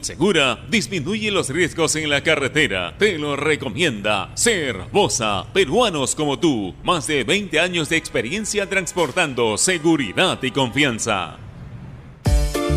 Segura disminuye los riesgos en la carretera. Te lo recomienda Ser Bosa, peruanos como tú. Más de 20 años de experiencia transportando seguridad y confianza.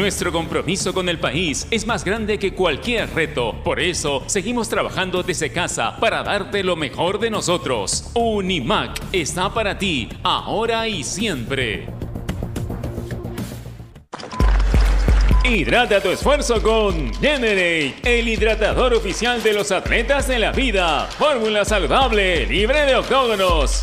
Nuestro compromiso con el país es más grande que cualquier reto. Por eso, seguimos trabajando desde casa para darte lo mejor de nosotros. Unimac está para ti, ahora y siempre. Hidrata tu esfuerzo con Generate, el hidratador oficial de los atletas de la vida. Fórmula saludable, libre de octógonos.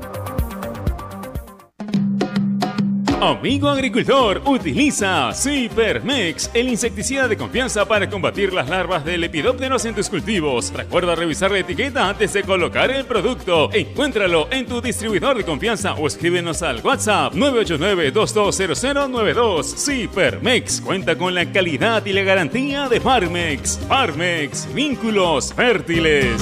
Amigo agricultor, utiliza Cypermex, el insecticida de confianza para combatir las larvas de lepidópteros en tus cultivos. Recuerda revisar la etiqueta antes de colocar el producto. Encuéntralo en tu distribuidor de confianza o escríbenos al WhatsApp 989-220092. Cypermex cuenta con la calidad y la garantía de Farmex. Farmex, vínculos fértiles.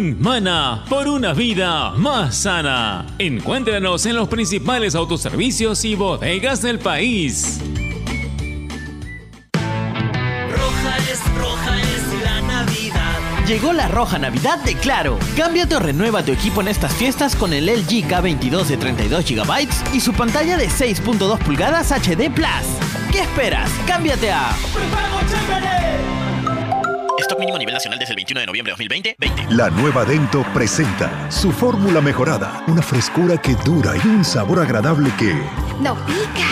Mana por una vida más sana. Encuéntranos en los principales autoservicios y bodegas del país. Roja es, roja es la Navidad. Llegó la roja Navidad de Claro. Cámbiate o renueva tu equipo en estas fiestas con el LG K22 de 32 GB y su pantalla de 6.2 pulgadas HD Plus. ¿Qué esperas? Cámbiate a Stock mínimo a nivel nacional desde el 21 de noviembre de 2020. 20. La nueva Dento presenta su fórmula mejorada, una frescura que dura y un sabor agradable que no pica.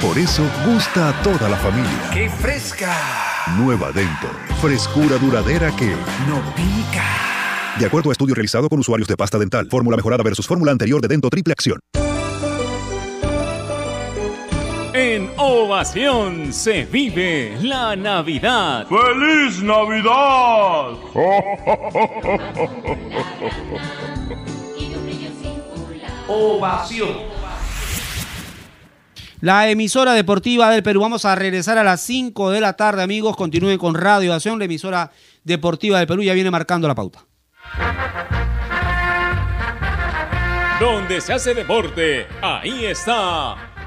Por eso gusta a toda la familia. ¡Qué fresca! Nueva Dento, frescura duradera que no pica. De acuerdo a estudio realizado con usuarios de pasta dental, fórmula mejorada versus fórmula anterior de Dento Triple Acción. En Ovación se vive la Navidad. ¡Feliz Navidad! Ovación. La emisora deportiva del Perú. Vamos a regresar a las 5 de la tarde, amigos. Continúen con Radio Ovación. La emisora deportiva del Perú ya viene marcando la pauta. Donde se hace deporte, ahí está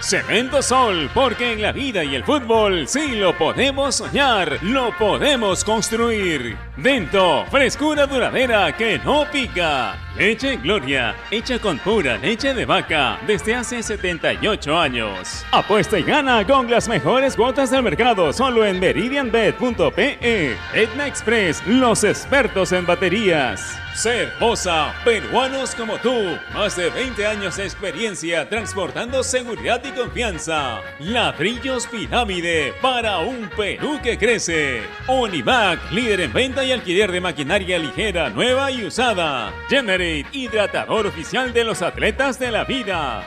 Cemento Sol, porque en la vida y el fútbol sí lo podemos soñar, lo podemos construir. Dento, frescura duradera que no pica. Leche Gloria, hecha con pura leche de vaca desde hace 78 años. Apuesta y gana con las mejores cuotas del mercado solo en meridianbet.pe. Etna Express, los expertos en baterías. Ser Bosa, peruanos como tú. Más de 20 años de experiencia transportando seguridad y confianza. Ladrillos Pirámide para un Perú que crece. Onivac, líder en venta y alquiler de maquinaria ligera, nueva y usada. Generate, hidratador oficial de los atletas de la vida.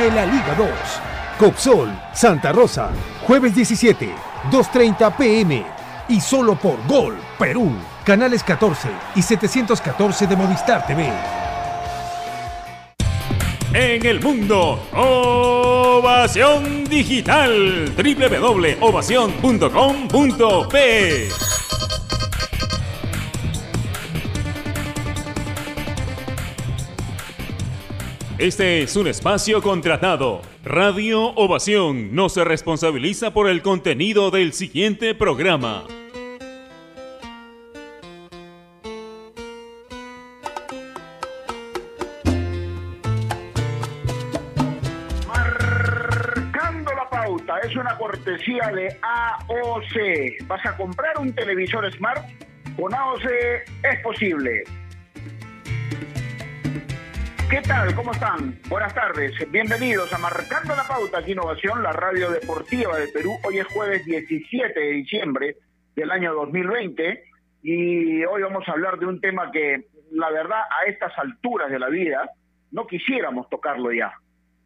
Vive la Liga 2. Copsol, Santa Rosa, jueves 17, 2.30 pm. Y solo por Gol, Perú, canales 14 y 714 de Movistar TV. En el mundo, Ovación Digital, www.ovación.com.p. Este es un espacio contratado. Radio Ovación no se responsabiliza por el contenido del siguiente programa. Marcando la pauta es una cortesía de AOC. ¿Vas a comprar un televisor smart? Con AOC es posible. ¿Qué tal? ¿Cómo están? Buenas tardes. Bienvenidos a Marcando la Pauta aquí Innovación, la radio deportiva del Perú. Hoy es jueves 17 de diciembre del año 2020 y hoy vamos a hablar de un tema que, la verdad, a estas alturas de la vida no quisiéramos tocarlo ya.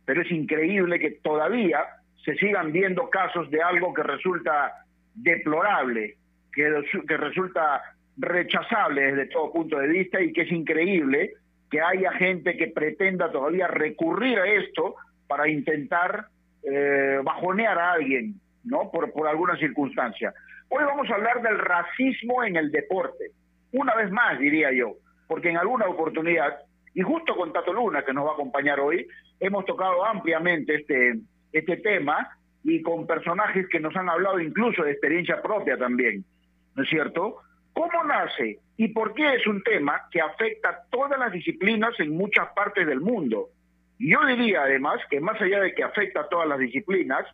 Pero es increíble que todavía se sigan viendo casos de algo que resulta deplorable, que, que resulta rechazable desde todo punto de vista y que es increíble que haya gente que pretenda todavía recurrir a esto para intentar eh, bajonear a alguien, ¿no? Por, por alguna circunstancia. Hoy vamos a hablar del racismo en el deporte. Una vez más, diría yo, porque en alguna oportunidad, y justo con Tato Luna, que nos va a acompañar hoy, hemos tocado ampliamente este, este tema y con personajes que nos han hablado incluso de experiencia propia también, ¿no es cierto? ¿Cómo nace y por qué es un tema que afecta a todas las disciplinas en muchas partes del mundo? Yo diría además que más allá de que afecta a todas las disciplinas,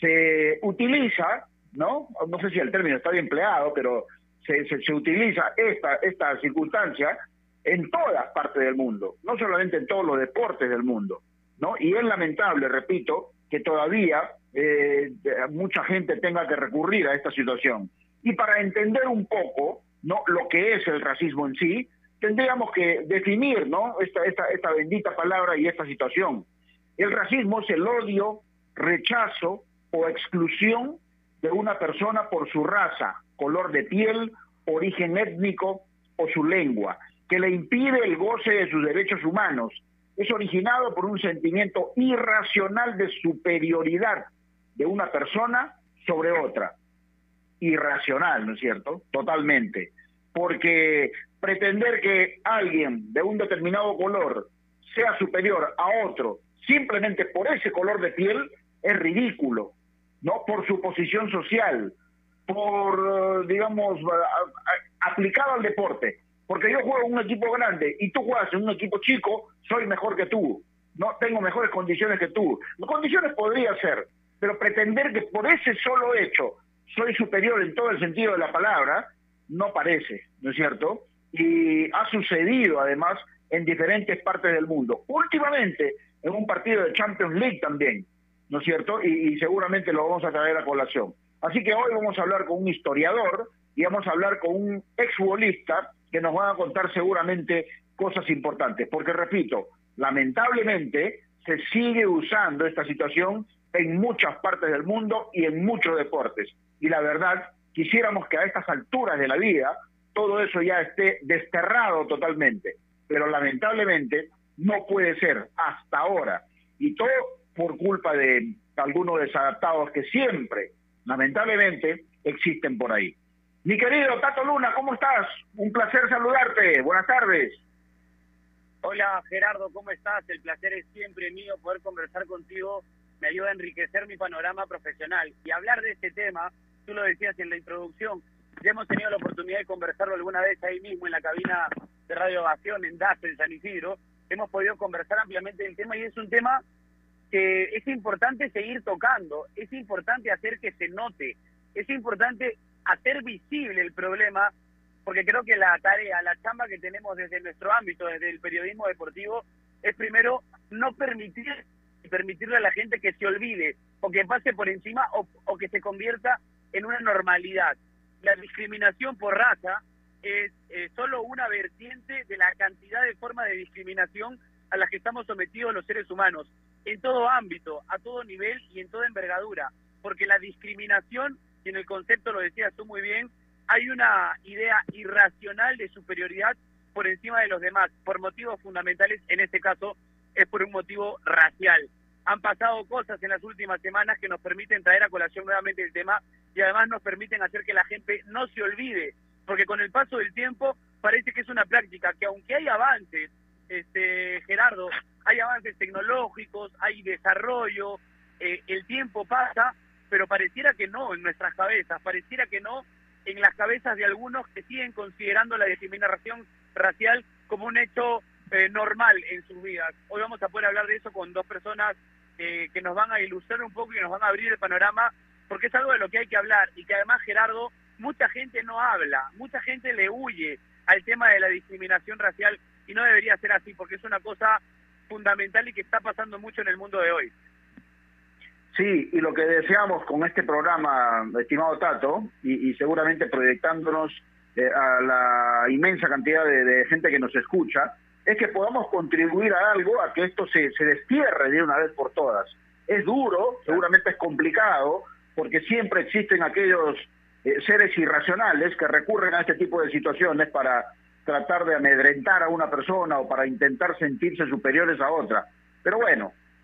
se utiliza, ¿no? No sé si el término está bien empleado, pero se, se, se utiliza esta, esta circunstancia en todas partes del mundo, no solamente en todos los deportes del mundo, ¿no? Y es lamentable, repito, que todavía eh, mucha gente tenga que recurrir a esta situación. Y para entender un poco no lo que es el racismo en sí, tendríamos que definir ¿no? esta, esta, esta bendita palabra y esta situación. El racismo es el odio, rechazo o exclusión de una persona por su raza, color de piel, origen étnico o su lengua, que le impide el goce de sus derechos humanos. Es originado por un sentimiento irracional de superioridad de una persona sobre otra irracional, ¿no es cierto? Totalmente. Porque pretender que alguien de un determinado color sea superior a otro simplemente por ese color de piel es ridículo, ¿no? Por su posición social, por, digamos, aplicado al deporte. Porque yo juego en un equipo grande y tú juegas en un equipo chico, soy mejor que tú, no tengo mejores condiciones que tú. Condiciones podría ser, pero pretender que por ese solo hecho soy superior en todo el sentido de la palabra, no parece, ¿no es cierto? Y ha sucedido además en diferentes partes del mundo. Últimamente, en un partido de Champions League también, ¿no es cierto? Y, seguramente lo vamos a traer a colación. Así que hoy vamos a hablar con un historiador y vamos a hablar con un exfutbolista que nos va a contar seguramente cosas importantes. Porque, repito, lamentablemente se sigue usando esta situación en muchas partes del mundo y en muchos deportes y la verdad, quisiéramos que a estas alturas de la vida todo eso ya esté desterrado totalmente, pero lamentablemente no puede ser hasta ahora, y todo por culpa de algunos desadaptados que siempre, lamentablemente, existen por ahí. Mi querido Tato Luna, ¿cómo estás? Un placer saludarte. Buenas tardes. Hola Gerardo, ¿cómo estás? El placer es siempre mío poder conversar contigo me ayuda a enriquecer mi panorama profesional. Y hablar de este tema, tú lo decías en la introducción, ya hemos tenido la oportunidad de conversarlo alguna vez ahí mismo en la cabina de Radio Ovación en DAS, en San Isidro, hemos podido conversar ampliamente del tema y es un tema que es importante seguir tocando, es importante hacer que se note, es importante hacer visible el problema, porque creo que la tarea, la chamba que tenemos desde nuestro ámbito, desde el periodismo deportivo, es primero no permitir permitirle a la gente que se olvide o que pase por encima o, o que se convierta en una normalidad. La discriminación por raza es eh, solo una vertiente de la cantidad de formas de discriminación a las que estamos sometidos los seres humanos, en todo ámbito, a todo nivel y en toda envergadura, porque la discriminación, y en el concepto lo decías tú muy bien, hay una idea irracional de superioridad por encima de los demás, por motivos fundamentales, en este caso es por un motivo racial. Han pasado cosas en las últimas semanas que nos permiten traer a colación nuevamente el tema y además nos permiten hacer que la gente no se olvide, porque con el paso del tiempo parece que es una práctica que aunque hay avances, este Gerardo, hay avances tecnológicos, hay desarrollo, eh, el tiempo pasa, pero pareciera que no en nuestras cabezas, pareciera que no en las cabezas de algunos que siguen considerando la discriminación racial como un hecho eh, normal en sus vidas. Hoy vamos a poder hablar de eso con dos personas eh, que nos van a ilustrar un poco y nos van a abrir el panorama, porque es algo de lo que hay que hablar y que además, Gerardo, mucha gente no habla, mucha gente le huye al tema de la discriminación racial y no debería ser así, porque es una cosa fundamental y que está pasando mucho en el mundo de hoy. Sí, y lo que deseamos con este programa, estimado Tato, y, seguramente proyectándonos eh, a la inmensa cantidad de, gente que nos escucha, es que podamos contribuir a algo, a que esto se, se destierre de una vez por todas. Es duro, seguramente es complicado, porque siempre existen aquellos eh, seres irracionales que recurren a este tipo de situaciones para tratar de amedrentar a una persona o para intentar sentirse superiores a otra. Pero bueno,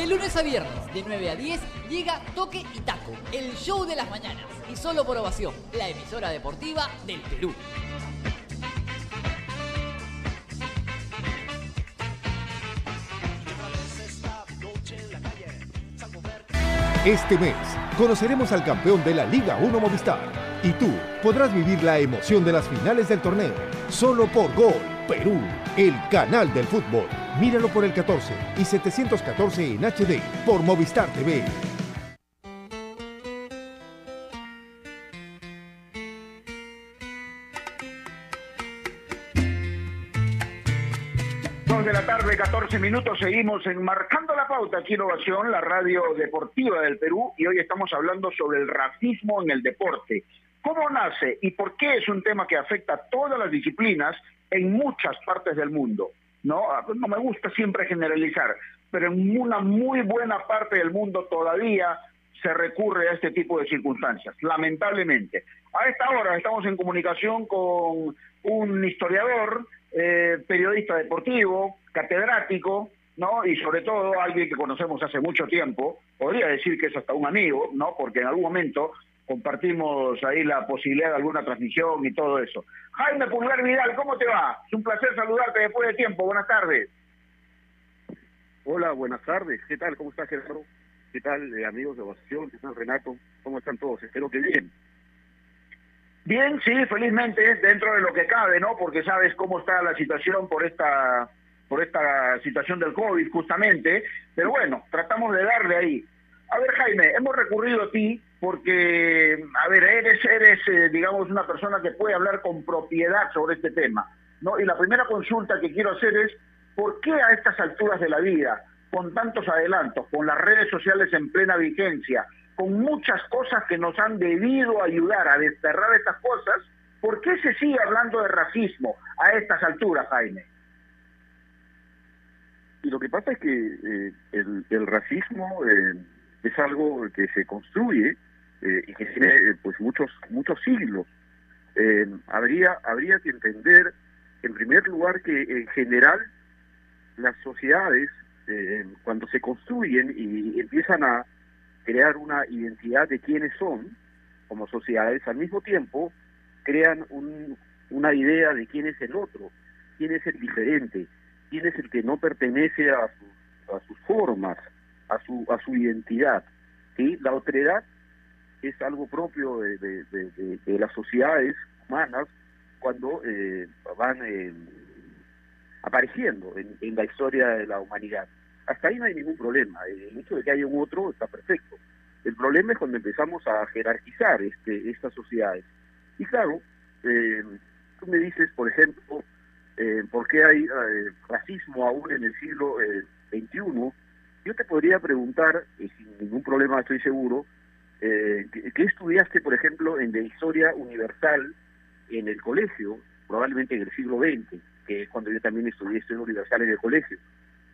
De lunes a viernes, de 9 a 10, llega Toque y Taco, el show de las mañanas. Y solo por ovación, la emisora deportiva del Perú. Este mes conoceremos al campeón de la Liga 1 Movistar y tú podrás vivir la emoción de las finales del torneo solo por Gol Perú, el canal del fútbol. Míralo por el 14 y 714 en HD por Movistar TV. Dos de la tarde, 14 minutos, seguimos enmarcando la pauta aquí en Innovación, la radio deportiva del Perú, y hoy estamos hablando sobre el racismo en el deporte. ¿Cómo nace y por qué es un tema que afecta a todas las disciplinas en muchas partes del mundo? No, no me gusta siempre generalizar, pero en una muy buena parte del mundo todavía se recurre a este tipo de circunstancias, lamentablemente. A esta hora estamos en comunicación con un historiador, eh, periodista deportivo, catedrático, ¿no? Y sobre todo alguien que conocemos hace mucho tiempo, podría decir que es hasta un amigo, ¿no? Porque en algún momento compartimos ahí la posibilidad de alguna transmisión y todo eso. Jaime Pulgar Vidal, ¿cómo te va? Es un placer saludarte después de tiempo. Buenas tardes. Hola, buenas tardes. ¿Qué tal? ¿Cómo estás, Gerardo? ¿Qué tal, eh, amigos de Ovación? ¿Qué tal, Renato? ¿Cómo están todos? Espero que bien. Bien, sí, felizmente, dentro de lo que cabe, ¿no? Porque sabes cómo está la situación por esta por esta situación del COVID, justamente. Pero bueno, tratamos de darle ahí. A ver, Jaime, hemos recurrido a ti porque, a ver, eres, eres eh, digamos, una persona que puede hablar con propiedad sobre este tema, ¿no? Y la primera consulta que quiero hacer es, ¿por qué a estas alturas de la vida, con tantos adelantos, con las redes sociales en plena vigencia, con muchas cosas que nos han debido ayudar a desterrar estas cosas, ¿por qué se sigue hablando de racismo a estas alturas, Jaime? Y lo que pasa es que eh, el, racismo eh, es algo que se construye eh, y que tiene pues muchos muchos siglos. habría habría que entender, en primer lugar, que en general las sociedades cuando se construyen y empiezan a crear una identidad de quiénes son como sociedades, al mismo tiempo crean un, una idea de quién es el otro, quién es el diferente, quién es el que no pertenece a, a sus formas, a su, a su identidad. ¿sí? La otredad es algo propio de, las sociedades humanas cuando eh, van eh, apareciendo en, la historia de la humanidad. Hasta ahí no hay ningún problema. El hecho de que haya un otro está perfecto. El problema es cuando empezamos a jerarquizar este, estas sociedades. Y claro, eh, tú me dices, por ejemplo, eh, por qué hay eh, racismo aún en el siglo XXI, eh, yo te podría preguntar, sin ningún problema estoy seguro, eh, ¿qué, estudiaste, por ejemplo, en la historia universal en el colegio, probablemente en el siglo XX, que es cuando yo también estudié historia universal en el colegio?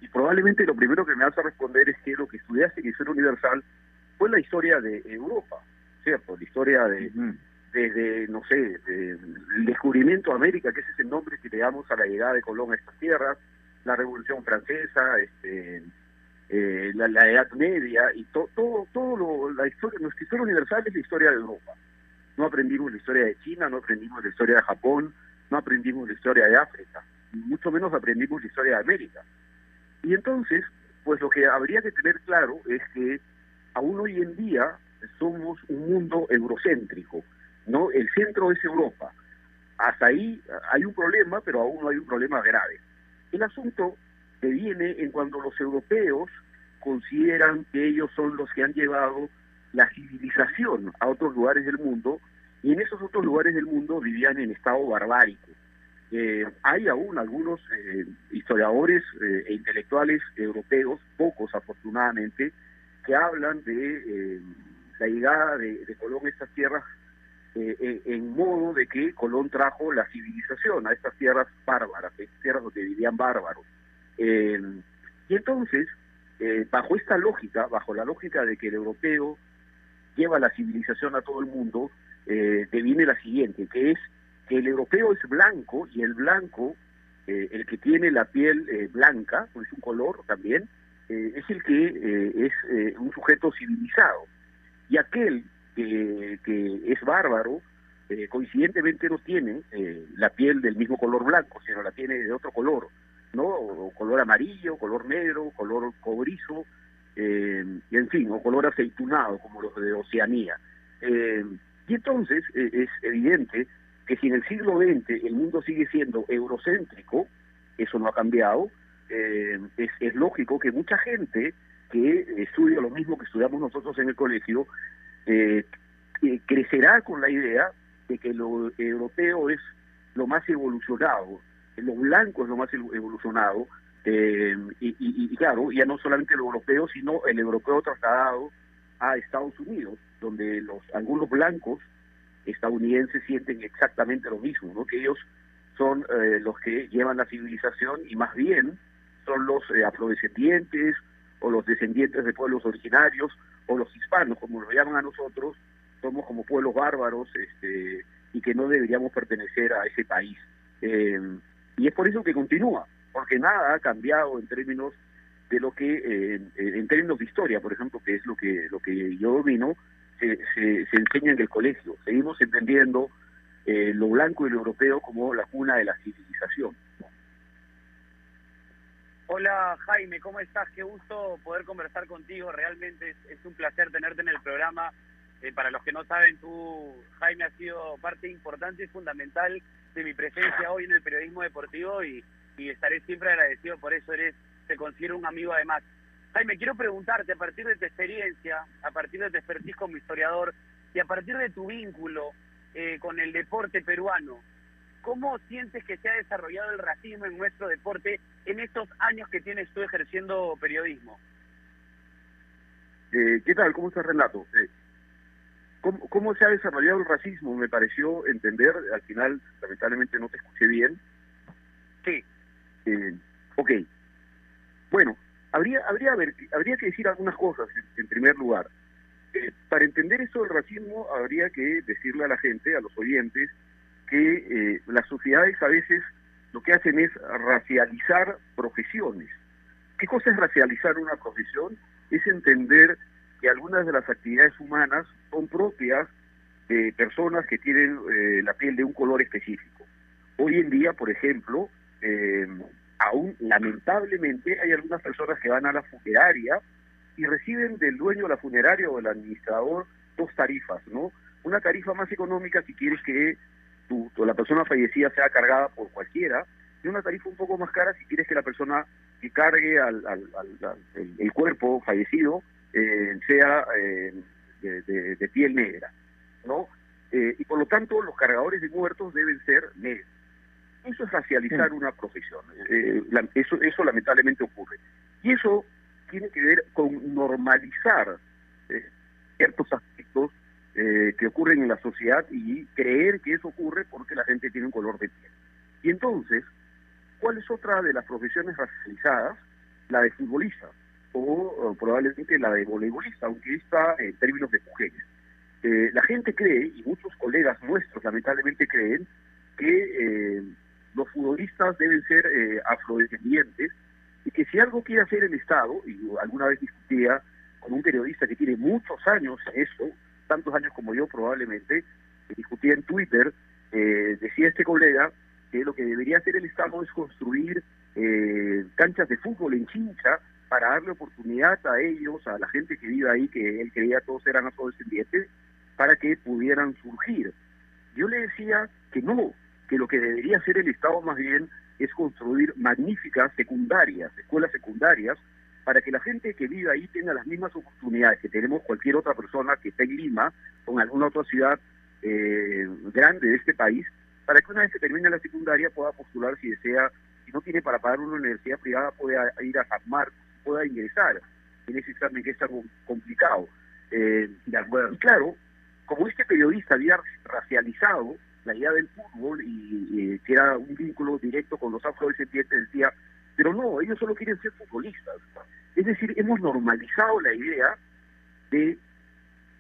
Y probablemente lo primero que me vas a responder es que lo que estudiaste en historia universal fue la historia de Europa, ¿cierto? La historia de, desde, no sé, el descubrimiento de América, que ese es el nombre que le damos a la llegada de Colón a estas tierras, la Revolución Francesa, este, eh, la, Edad Media y todo, todo, todo la historia, nuestra historia universal es la historia de Europa. No aprendimos la historia de China, no aprendimos la historia de Japón, no aprendimos la historia de África, mucho menos aprendimos la historia de América. Y entonces, pues lo que habría que tener claro es que aún hoy en día somos un mundo eurocéntrico no el centro es Europa. Hasta ahí hay un problema, pero aún no hay un problema grave. El asunto viene en cuando los europeos consideran que ellos son los que han llevado la civilización a otros lugares del mundo y en esos otros lugares del mundo vivían en estado barbárico. Eh, hay aún algunos eh, historiadores eh, e intelectuales europeos, pocos afortunadamente, que hablan de la llegada de, Colón a estas tierras eh, en modo de que Colón trajo la civilización a estas tierras bárbaras, tierras donde vivían bárbaros. Eh, y entonces, eh, bajo esta lógica, bajo la lógica de que el europeo lleva la civilización a todo el mundo, eh, viene la siguiente, que es que el europeo es blanco y el blanco, el que tiene la piel blanca, pues es un color también, es el que es un sujeto civilizado. Y aquel que, es bárbaro, eh, coincidentemente no tiene eh, la piel del mismo color blanco, sino la tiene de otro color, ¿no? O color amarillo, color negro, color cobrizo, eh, y en fin, o color aceitunado, como los de Oceanía. y entonces es evidente que si en el siglo XX el mundo sigue siendo eurocéntrico, eso no ha cambiado, es, es lógico que mucha gente que estudia lo mismo que estudiamos nosotros en el colegio, eh, crecerá con la idea de que lo europeo es lo más evolucionado, lo blanco es lo más evolucionado, eh, y, claro, ya no solamente lo europeo, sino el europeo trasladado a Estados Unidos, donde los algunos blancos estadounidenses sienten exactamente lo mismo, ¿no? que ellos son eh, los que llevan la civilización y más bien son los afrodescendientes o los descendientes de pueblos originarios o los hispanos, como lo llaman a nosotros, somos como pueblos bárbaros este, y que no deberíamos pertenecer a ese país. Eh, y es por eso que continúa, porque nada ha cambiado en términos de lo que, eh, en términos de historia, por ejemplo, que es lo que, lo que yo domino, se, se, se enseña en el colegio. Seguimos entendiendo eh, lo blanco y lo europeo como la cuna de la civilización. Hola Jaime, ¿cómo estás? Qué gusto poder conversar contigo. Realmente es, es un placer tenerte en el programa. Eh, para los que no saben, tú, Jaime, has sido parte importante y fundamental de mi presencia hoy en el periodismo deportivo y, y estaré siempre agradecido por eso. Eres, te considero un amigo además. Jaime, quiero preguntarte, a partir de tu experiencia, a partir de tu expertise como historiador y a partir de tu vínculo eh, con el deporte peruano, ¿cómo sientes que se ha desarrollado el racismo en nuestro deporte en estos años que tienes tú ejerciendo periodismo? Eh, ¿Qué tal? ¿Cómo estás, Renato? Eh, ¿cómo, ¿Cómo se ha desarrollado el racismo? Me pareció entender, al final, lamentablemente no te escuché bien. Sí. Eh, ok. Bueno, habría, habría, habría que decir algunas cosas, en, en primer lugar. Eh, para entender eso del racismo, habría que decirle a la gente, a los oyentes, que eh, las sociedades a veces lo que hacen es racializar profesiones. ¿Qué cosa es racializar una profesión? Es entender que algunas de las actividades humanas son propias de personas que tienen eh, la piel de un color específico. Hoy en día, por ejemplo, eh, aún lamentablemente hay algunas personas que van a la funeraria y reciben del dueño de la funeraria o del administrador dos tarifas, ¿no? Una tarifa más económica si quieres que tu, la persona fallecida sea cargada por cualquiera y una tarifa un poco más cara si quieres que la persona que cargue al, al- el cuerpo fallecido eh, sea eh, de, de- de piel negra, ¿no? Eh, y por lo tanto los cargadores de muertos deben ser negros. Eso es racializar una profesión. Eh, la- eso, eso lamentablemente ocurre. Y eso tiene que ver con normalizar ciertos aspectos que ocurren en la sociedad y creer que eso ocurre porque la gente tiene un color de piel. Y entonces, ¿cuál es otra de las profesiones racializadas? La de futbolista o, probablemente la de voleibolista, aunque está en términos de mujeres. Eh, la gente cree, y muchos colegas nuestros lamentablemente creen, que eh, los futbolistas deben ser eh, afrodescendientes y que si algo quiere hacer el Estado, y alguna vez discutía con un periodista que tiene muchos años en tantos años como yo probablemente, que discutía en Twitter, eh, decía este colega que lo que debería hacer el Estado es construir eh, canchas de fútbol en Chincha para darle oportunidad a ellos, a la gente que vive ahí, que él creía todos eran afrodescendientes, para que pudieran surgir. Yo le decía que no, que lo que debería hacer el Estado más bien es construir magníficas secundarias, escuelas secundarias, para que la gente que vive ahí tenga las mismas oportunidades que tenemos cualquier otra persona que esté en Lima o en alguna otra ciudad eh, grande de este país, para que una vez que termine la secundaria pueda postular si desea, si no tiene para pagar una universidad privada, pueda ir a San Marcos, pueda ingresar en ese examen que es tan complicado. Eh, de acuerdo. Claro, como este periodista había racializado la idea del fútbol y, que era un vínculo directo con los afrodescendientes, decía, pero no, ellos solo quieren ser futbolistas. Es decir, hemos normalizado la idea de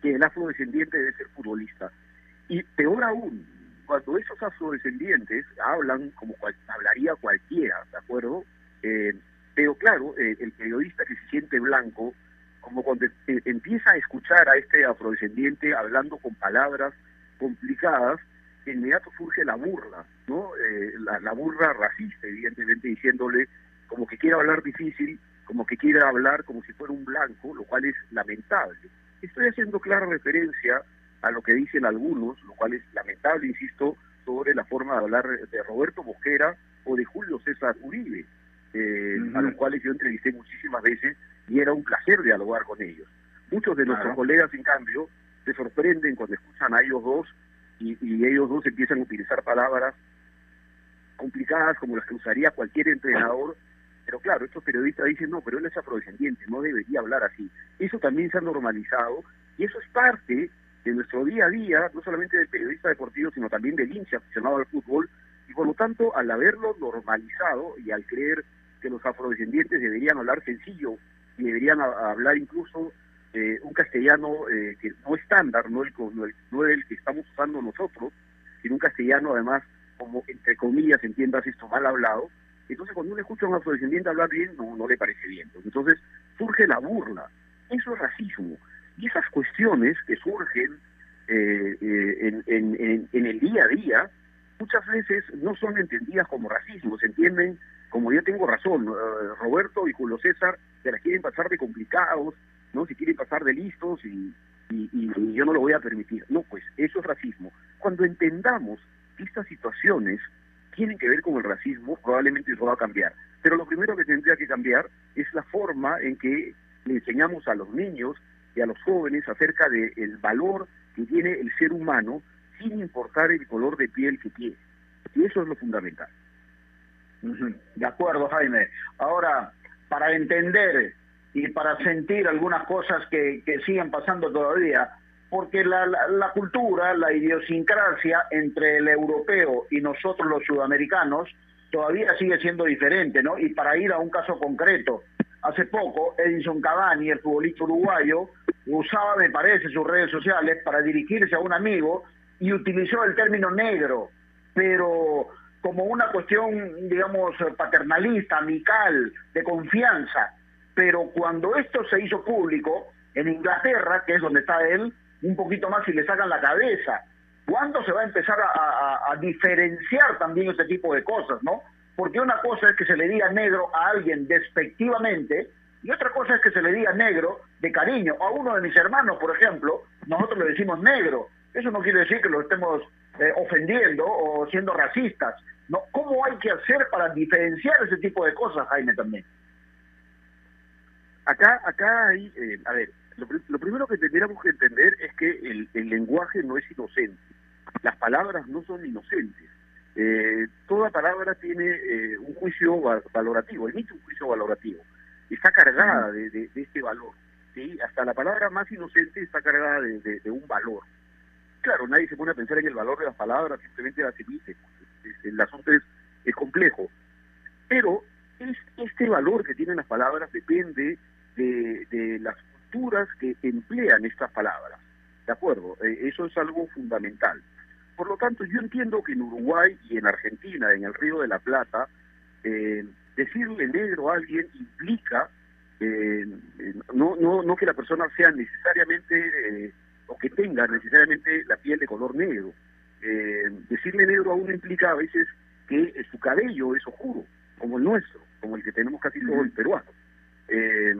que el afrodescendiente debe ser futbolista. Y peor aún, cuando esos afrodescendientes hablan como hablaría cualquiera, ¿de acuerdo? Eh, pero claro, eh, el periodista que se siente blanco, como cuando eh, empieza a escuchar a este afrodescendiente hablando con palabras complicadas, inmediato surge la burla, ¿no? Eh, la, la burla racista, evidentemente, diciéndole como que quiere hablar difícil, como que quiere hablar como si fuera un blanco, lo cual es lamentable. Estoy haciendo clara referencia a lo que dicen algunos, lo cual es lamentable, insisto, sobre la forma de hablar de Roberto Mosquera o de Julio César Uribe, eh, a los cuales yo entrevisté muchísimas veces y era un placer dialogar con ellos. Muchos de nuestros colegas, en cambio, se sorprenden cuando escuchan a ellos dos y, y ellos dos empiezan a utilizar palabras complicadas como las que usaría cualquier entrenador. Pero claro, estos periodistas dicen, no, pero él es afrodescendiente, no debería hablar así. Eso también se ha normalizado y eso es parte de nuestro día a día, no solamente del periodista deportivo, sino también del hincha aficionado al fútbol. Y por lo tanto, al haberlo normalizado y al creer que los afrodescendientes deberían hablar sencillo y deberían hablar incluso eh, un castellano eh, que no estándar, no el, no, el, el que estamos usando nosotros, sino un castellano además como entre comillas entiendas esto mal hablado, entonces cuando uno escucha a un afrodescendiente hablar bien, no, no le parece bien. Entonces surge la burla. Eso es racismo. Y esas cuestiones que surgen eh, eh, en, en, en, el día a día, muchas veces no son entendidas como racismo, se entienden como yo tengo razón. Uh, Roberto y Julio César se las quieren pasar de complicados, no se quieren pasar de listos y, y, yo no lo voy a permitir. No, pues eso es racismo. Cuando entendamos que estas situaciones tienen que ver con el racismo, probablemente eso va a cambiar. Pero lo primero que tendría que cambiar es la forma en que le enseñamos a los niños y a los jóvenes acerca del valor que tiene el ser humano sin importar el color de piel que tiene. Y eso es lo fundamental. De acuerdo, Jaime. Ahora, para entender y para sentir algunas cosas que, que siguen pasando todavía, porque la, la, la, cultura, la idiosincrasia entre el europeo y nosotros los sudamericanos todavía sigue siendo diferente, ¿no? Y para ir a un caso concreto, hace poco Edison Cavani, el futbolista uruguayo, usaba, me parece, sus redes sociales para dirigirse a un amigo y utilizó el término negro, pero como una cuestión, digamos, paternalista, amical, de confianza. Pero cuando esto se hizo público, en Inglaterra, que es donde está él, un poquito más y le sacan la cabeza. ¿Cuándo se va a empezar a, diferenciar también este tipo de cosas, no? Porque una cosa es que se le diga negro a alguien despectivamente y otra cosa es que se le diga negro de cariño. A uno de mis hermanos, por ejemplo, nosotros le decimos negro. Eso no quiere decir que lo estemos eh, ofendiendo o siendo racistas. No, ¿Cómo hay que hacer para diferenciar ese tipo de cosas, Jaime, también? Acá, acá hay, eh, a ver, lo, primero que tendríamos que entender es que el, lenguaje no es inocente. Las palabras no son inocentes. Eh, toda palabra tiene un juicio valorativo, emite un juicio valorativo. Está cargada de, de, de este valor. ¿sí? Hasta la palabra más inocente está cargada de, de, un valor. Claro, nadie se pone a pensar en el valor de las palabras, simplemente las emite. El asunto es, complejo. Pero es, este valor que tienen las palabras depende de, las culturas que emplean estas palabras. ¿De acuerdo? Eh, eso es algo fundamental. Por lo tanto, yo entiendo que en Uruguay y en Argentina, en el Río de la Plata, eh, decirle negro a alguien implica eh, no, no, no que la persona sea necesariamente eh, o que tenga necesariamente la piel de color negro. Eh, decirle negro a uno implica a veces que su cabello es oscuro, como el nuestro, como el que tenemos casi todo el peruano. Eh,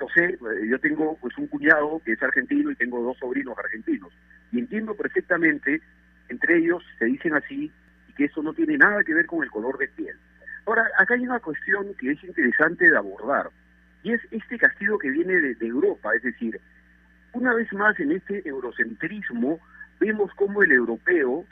lo sé, yo tengo pues un cuñado que es argentino y tengo dos sobrinos argentinos y entiendo perfectamente, entre ellos se dicen así y que eso no tiene nada que ver con el color de piel. Ahora, acá hay una cuestión que es interesante de abordar y es este castigo que viene de, de Europa, es decir, una vez más en este eurocentrismo vemos cómo el europeo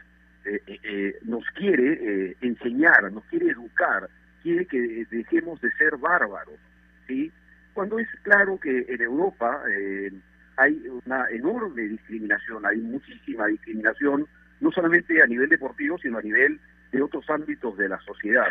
eh, eh, nos quiere eh, enseñar, nos quiere educar, quiere que dejemos de ser bárbaros, ¿sí? Cuando es claro que en Europa eh, hay una enorme discriminación, hay muchísima discriminación, no solamente a nivel deportivo, sino a nivel de otros ámbitos de la sociedad.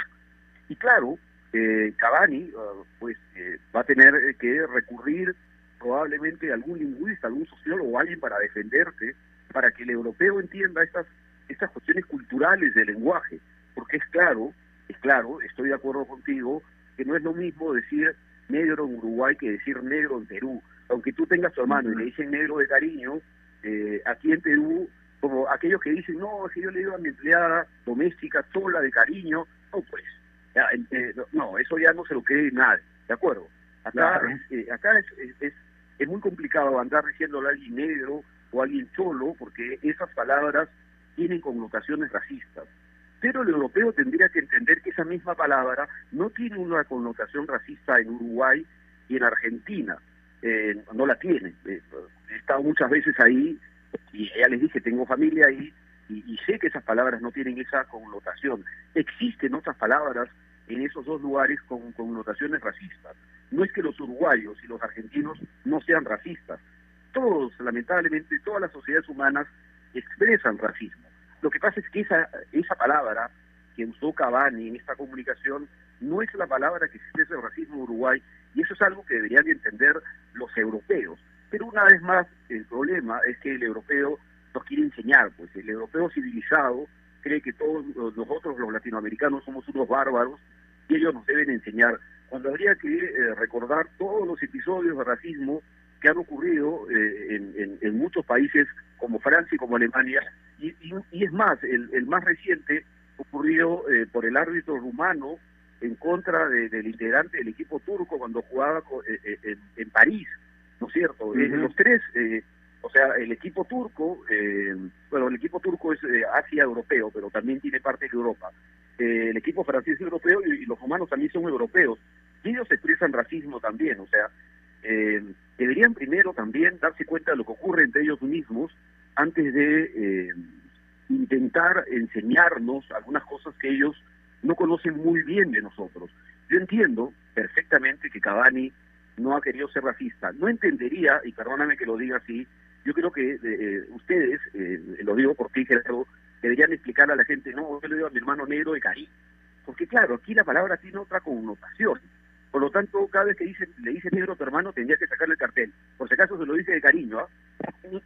Y claro, eh, Cavani uh, pues eh, va a tener que recurrir probablemente algún lingüista, algún sociólogo, alguien para defenderse, para que el europeo entienda estas estas cuestiones culturales del lenguaje, porque es claro, es claro, estoy de acuerdo contigo, que no es lo mismo decir negro en Uruguay que decir negro en Perú. Aunque tú tengas tu hermano y le dicen negro de cariño, eh, aquí en Perú, como aquellos que dicen, no, si yo le digo a mi empleada doméstica sola de cariño, no, pues, ya, eh, no, eso ya no se lo cree nadie, ¿de acuerdo? Acá, claro. eh, acá es, es, es, es muy complicado andar diciéndole a alguien negro o a alguien cholo, porque esas palabras tienen connotaciones racistas. Pero el europeo tendría que entender que esa misma palabra no tiene una connotación racista en Uruguay y en Argentina. Eh, no la tiene. Eh, he estado muchas veces ahí y ya les dije, tengo familia ahí y, y, sé que esas palabras no tienen esa connotación. Existen otras palabras en esos dos lugares con connotaciones racistas. No es que los uruguayos y los argentinos no sean racistas. Todos, lamentablemente, todas las sociedades humanas expresan racismo. Lo que pasa es que esa, esa palabra que usó Cavani en esta comunicación no es la palabra que expresa el racismo en Uruguay Y eso es algo que deberían entender los europeos. Pero una vez más, el problema es que el europeo nos quiere enseñar, pues el europeo civilizado cree que todos nosotros los latinoamericanos somos unos bárbaros y ellos nos deben enseñar, cuando habría que eh, recordar todos los episodios de racismo que han ocurrido eh, en, en, muchos países como Francia y como Alemania, y, y, es más, el, el, más reciente ocurrido eh, por el árbitro rumano en contra del integrante del equipo turco cuando jugaba en, en, París, ¿no es cierto? los tres, o sea, el equipo turco, bueno, el equipo turco es Asia europeo, pero también tiene parte de Europa. el equipo francés es europeo y, los rumanos también son europeos. Y ellos expresan racismo también, o sea, eh, deberían primero también darse cuenta de lo que ocurre entre ellos mismos antes de eh, intentar enseñarnos algunas cosas que ellos no conocen muy bien de nosotros. Yo entiendo perfectamente que Cavani no ha querido ser racista. No entendería, y perdóname que lo diga así, yo creo que eh, ustedes, lo digo por ti, Gerardo, deberían explicar a la gente, no, yo le digo a mi hermano negro de cariño. Porque claro, aquí la palabra tiene otra connotación. Por lo tanto, cada vez que dice, le dice negro a tu hermano, tendría que sacarle el cartel. Por si acaso se lo dice de cariño. ¿ah?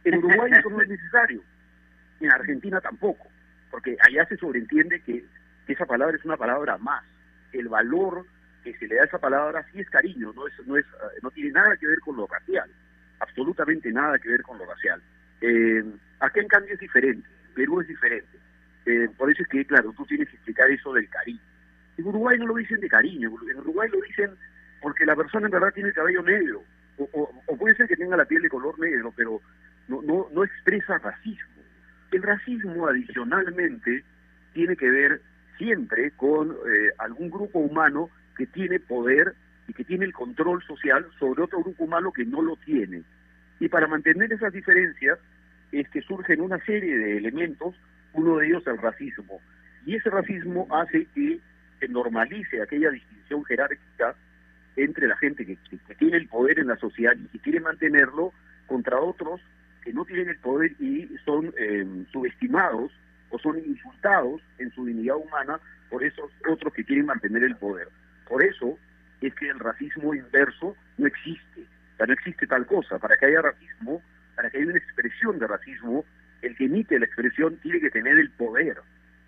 En Uruguay eso no es necesario. En Argentina tampoco. Porque allá se sobreentiende que, esa palabra es una palabra más. El valor que se le da a esa palabra sí es cariño, no, es, no, es, no tiene nada que ver con lo racial. Absolutamente nada que ver con lo racial. Eh, acá en cambio es diferente. Perú es diferente. Eh, por eso es que, claro, tú tienes que explicar eso del cariño. En Uruguay no lo dicen de cariño, en Uruguay lo dicen porque la persona en verdad tiene el cabello negro, o, puede ser que tenga la piel de color negro, pero no, no, no expresa racismo. El racismo adicionalmente tiene que ver siempre con eh, algún grupo humano que tiene poder y que tiene el control social sobre otro grupo humano que no lo tiene. Y para mantener esas diferencias es que surgen una serie de elementos, uno de ellos el racismo. Y ese racismo hace que se normalice aquella distinción jerárquica entre la gente que, tiene el poder en la sociedad y que quiere mantenerlo contra otros que no tienen el poder y son eh, subestimados o son insultados en su dignidad humana por esos otros que quieren mantener el poder. Por eso es que el racismo inverso no existe. O sea, no existe tal cosa. Para que haya racismo, para que haya una expresión de racismo, el que emite la expresión tiene que tener el poder,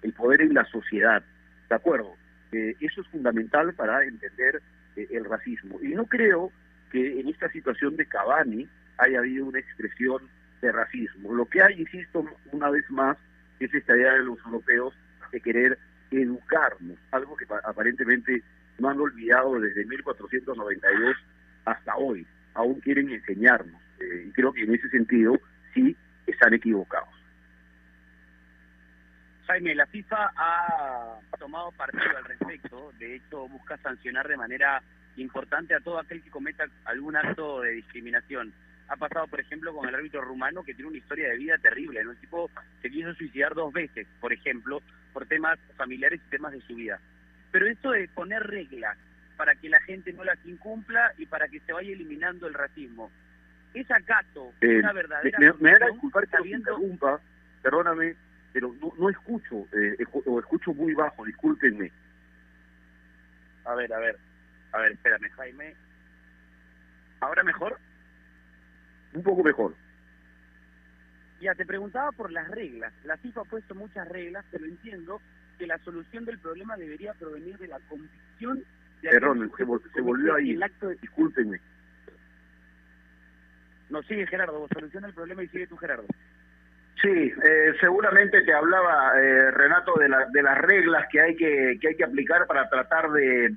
el poder en la sociedad. ¿De acuerdo? Eh, eso es fundamental para entender eh, el racismo. Y no creo que en esta situación de Cavani haya habido una expresión de racismo. Lo que hay, insisto, una vez más, es esta idea de los europeos de querer educarnos, algo que aparentemente no han olvidado desde 1492 hasta hoy. Aún quieren enseñarnos. Eh, y creo que en ese sentido sí están equivocados. Jaime, la FIFA ha tomado partido al respecto, de hecho busca sancionar de manera importante a todo aquel que cometa algún acto de discriminación. Ha pasado, por ejemplo, con el árbitro rumano que tiene una historia de vida terrible. El tipo se quiso suicidar dos veces, por ejemplo, por temas familiares y temas de su vida. Pero esto de poner reglas para que la gente no las incumpla y para que se vaya eliminando el racismo, ¿es acaso eh, una verdadera... Me, me, me disculpar que interrumpa, perdóname, pero no, no escucho, eh, o escucho muy bajo, discúlpenme. A ver, a ver, a ver, espérame, Jaime. ¿Ahora mejor? Un poco mejor. Ya, te preguntaba por las reglas. La FIFA ha puesto muchas reglas, pero entiendo que la solución del problema debería provenir de la convicción de Perdón, se, se, volvió ahí. El acto de... Discúlpenme. No, sigue Gerardo, soluciona el problema y sigue tú, Gerardo. Sí, eh, seguramente te hablaba eh, Renato de, la, de las reglas que hay que, que hay que aplicar para tratar de,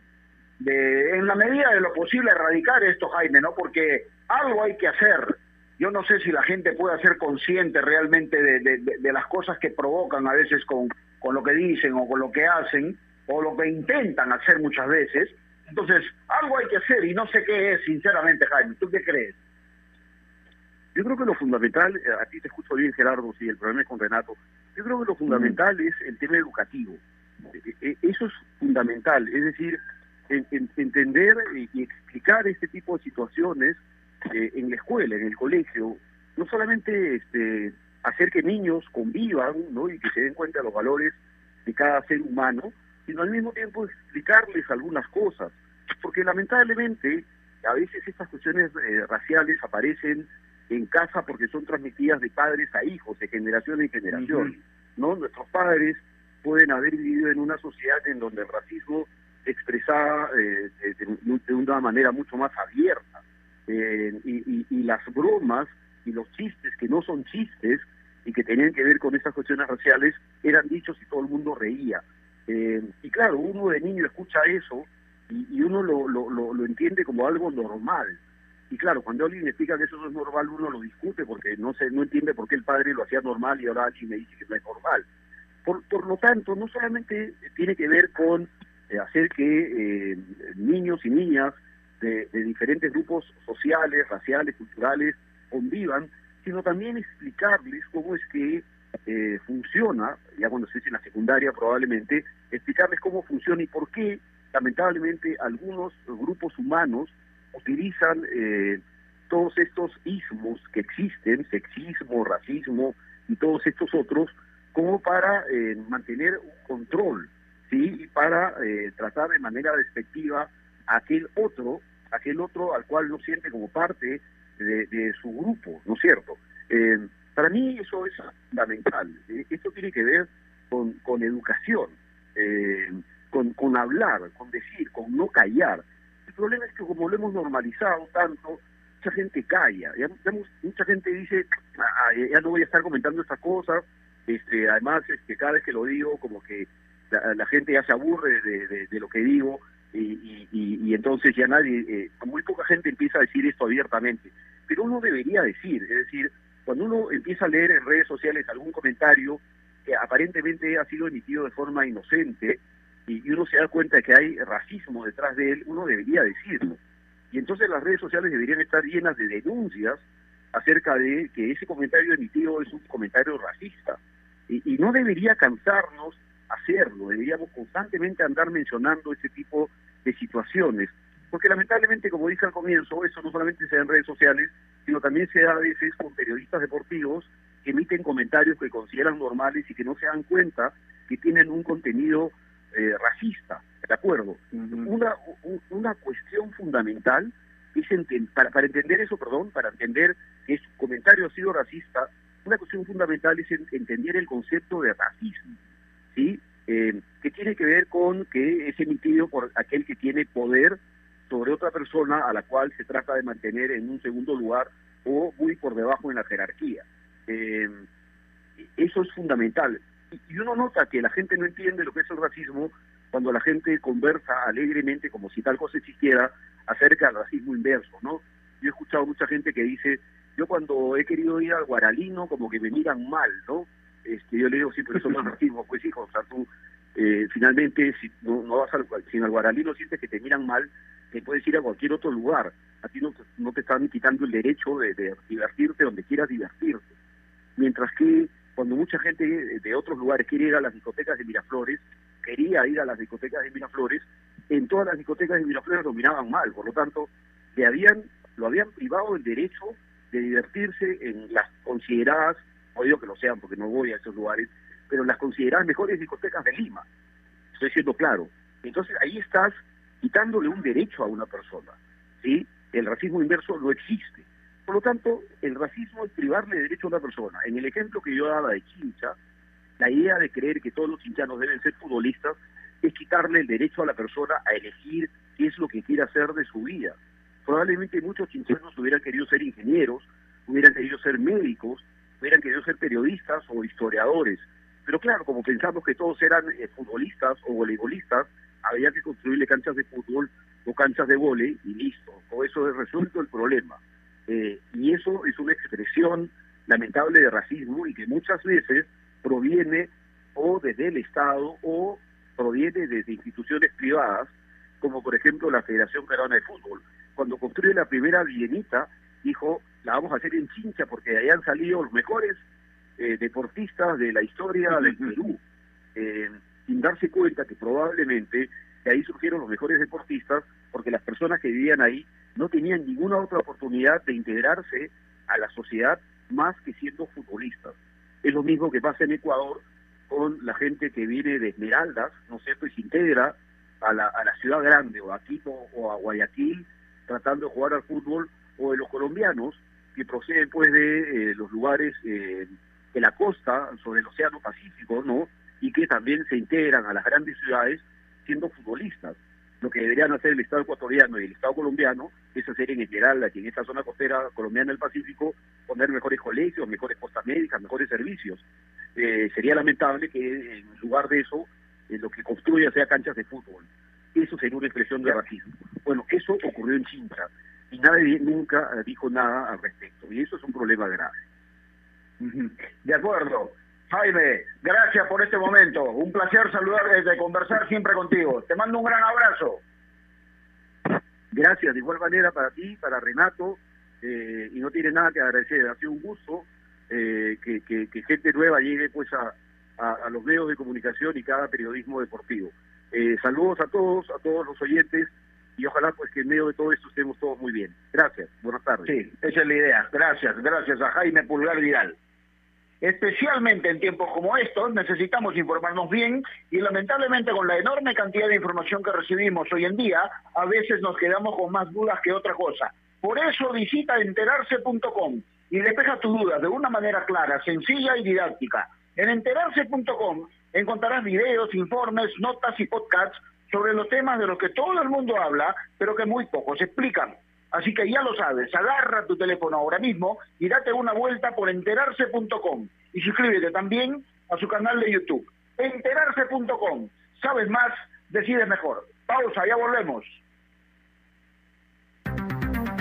de, en la medida de lo posible, erradicar esto, Jaime, ¿no? Porque algo hay que hacer. Yo no sé si la gente puede ser consciente realmente de, de, de las cosas que provocan a veces con, con lo que dicen o con lo que hacen o lo que intentan hacer muchas veces. Entonces, algo hay que hacer y no sé qué es, sinceramente, Jaime. ¿Tú qué crees? Yo creo que lo fundamental, eh, a ti te escucho bien Gerardo, si el problema es con Renato, yo creo que lo fundamental es el tema educativo. E, e, eso es fundamental, es decir, entender y explicar este tipo de situaciones eh, en la escuela, en el colegio, no solamente este, hacer que niños convivan ¿no? y que se den cuenta de los valores de cada ser humano, sino al mismo tiempo explicarles algunas cosas, porque lamentablemente a veces estas cuestiones eh, raciales aparecen en casa porque son transmitidas de padres a hijos, de generación en generación. ¿no? Nuestros padres pueden haber vivido en una sociedad en donde el racismo se expresaba eh, de, de- de una manera mucho más abierta. Eh, y, y- y las bromas y los chistes que no son chistes y que tenían que ver con estas cuestiones raciales eran dichos y todo el mundo reía. Eh, y claro, uno de niño escucha eso y, uno lo, lo, lo, entiende como algo normal. Y claro, cuando alguien explica que eso no es normal, uno lo discute porque no se no entiende por qué el padre lo hacía normal y ahora alguien me dice que no es normal. Por, por lo tanto, no solamente tiene que ver con eh, hacer que eh, niños y niñas de diferentes grupos sociales, raciales, culturales convivan, sino también explicarles cómo es que eh, funciona, ya cuando estés en la secundaria probablemente, explicarles cómo funciona y por qué, lamentablemente, algunos grupos humanos utilizan eh, todos estos ismos que existen, sexismo, racismo y todos estos otros, como para eh, mantener un control, ¿sí? Y para eh, tratar de manera despectiva a aquel otro, aquel otro al cual no siente como parte de, de su grupo, ¿no es cierto? Eh, para mí eso es fundamental. Eh, Esto tiene que ver con, con educación, eh, con, con hablar, con decir, con no callar. El problema es que como lo hemos normalizado tanto, mucha gente calla. Ya, ya mu- mucha gente dice, "Ah, ya- no voy a estar comentando estas cosas. Este, además, este, cada vez que lo digo, como que la, gente ya se aburre de- de lo que digo y, y- entonces ya nadie, eh, muy poca gente empieza a decir esto abiertamente. Pero uno debería decir, es decir, cuando uno empieza a leer en redes sociales algún comentario que aparentemente ha sido emitido de forma inocente y, uno se da cuenta que hay racismo detrás de él, uno debería decirlo. Y entonces las redes sociales deberían estar llenas de denuncias acerca de que ese comentario emitido es un comentario racista. Y, y no debería cansarnos hacerlo, deberíamos constantemente andar mencionando ese tipo de situaciones. Porque lamentablemente, como dije al comienzo, eso no solamente se da en redes sociales, sino también se da a veces con periodistas deportivos que emiten comentarios que consideran normales y que no se dan cuenta que tienen un contenido eh, racista, ¿de acuerdo? una, u- una cuestión fundamental es enten- para, para entender eso, perdón, para entender que su comentario ha sido racista, una cuestión fundamental es en- entender el concepto de racismo, ¿sí? Eh, que tiene que ver con que es emitido por aquel que tiene poder sobre otra persona a la cual se trata de mantener en un segundo lugar o muy por debajo en la jerarquía. Eh, eso es fundamental. Y- uno nota que la gente no entiende lo que es el racismo cuando la gente conversa alegremente, como si tal cosa existiera, acerca del racismo inverso, ¿no? Yo he escuchado mucha gente que dice, yo cuando he querido ir al Guaralino, como que me miran mal, ¿no? Este, yo le digo, sí, pero eso es racismo, pues hijo, o sea, tú eh, finalmente, si no, no vas al, si en el sientes que te miran mal, te puedes ir a cualquier otro lugar. A ti no, te- no te están quitando el derecho de, divertirte donde quieras divertirte. Mientras que cuando mucha gente de de otros lugares quiere ir a las discotecas de Miraflores, quería ir a las discotecas de Miraflores, en todas las discotecas de Miraflores lo miraban mal, por lo tanto, le habían, lo habían privado del derecho de divertirse en las consideradas, no digo que lo sean porque no voy a esos lugares, pero las consideradas mejores discotecas de Lima. Estoy siendo claro. Entonces ahí estás quitándole un derecho a una persona. ¿sí? El racismo inverso no existe. Por lo tanto, el racismo es privarle derecho a una persona. En el ejemplo que yo daba de Chincha, la idea de creer que todos los chinchanos deben ser futbolistas es quitarle el derecho a la persona a elegir qué es lo que quiere hacer de su vida. Probablemente muchos chinchanos hubieran querido ser ingenieros, hubieran querido ser médicos, hubieran querido ser periodistas o historiadores. Pero claro, como pensamos que todos eran eh, futbolistas o voleibolistas, había que construirle canchas de fútbol o canchas de vóley y listo. Con eso es resuelto el problema. Eh, y eso es una expresión lamentable de racismo y que muchas veces proviene o desde el Estado o proviene desde instituciones privadas, como por ejemplo la Federación Peruana de Fútbol. Cuando construye la primera bienita, dijo, la vamos a hacer en Chincha porque de ahí han salido los mejores eh, deportistas de la historia del Perú, eh, sin darse cuenta que probablemente de ahí surgieron los mejores deportistas porque las personas que vivían ahí no tenían ninguna otra oportunidad de integrarse a la sociedad más que siendo futbolistas. Es lo mismo que pasa en Ecuador con la gente que viene de Esmeraldas, ¿no es cierto?, y se integra a la, a la ciudad grande, o a Quito o a Guayaquil, tratando de jugar al fútbol, o de los colombianos que proceden pues de eh, los lugares eh, de la costa, sobre el Océano Pacífico, ¿no? Y que también se integran a las grandes ciudades siendo futbolistas. Lo que deberían hacer el Estado ecuatoriano y el Estado colombiano es hacer en general aquí en esta zona costera colombiana del Pacífico poner mejores colegios, mejores postas médicas, mejores servicios. Eh, sería lamentable que en lugar de eso eh, lo que construya sea canchas de fútbol. Eso sería una expresión de racismo. Bueno, eso ocurrió en Chincha y nadie nunca eh, dijo nada al respecto y eso es un problema grave. De acuerdo. Jaime, gracias por este momento. Un placer saludar, eh, de conversar siempre contigo. Te mando un gran abrazo. Gracias, de igual manera para ti, para Renato, eh, y no tiene nada que agradecer. Ha sido un gusto eh, que, que, que gente nueva llegue pues a, a, a los medios de comunicación y cada periodismo deportivo. Eh, saludos a todos, a todos los oyentes, y ojalá pues que en medio de todo esto estemos todos muy bien. Gracias, buenas tardes. Sí, esa es la idea. Gracias, gracias a Jaime Pulgar Vidal. Especialmente en tiempos como estos necesitamos informarnos bien y lamentablemente con la enorme cantidad de información que recibimos hoy en día, a veces nos quedamos con más dudas que otra cosa. Por eso visita enterarse.com y despeja tus dudas de una manera clara, sencilla y didáctica. En enterarse.com encontrarás videos, informes, notas y podcasts sobre los temas de los que todo el mundo habla, pero que muy pocos explican. Así que ya lo sabes, agarra tu teléfono ahora mismo y date una vuelta por enterarse.com y suscríbete también a su canal de YouTube. Enterarse.com. Sabes más, decides mejor. Pausa, ya volvemos.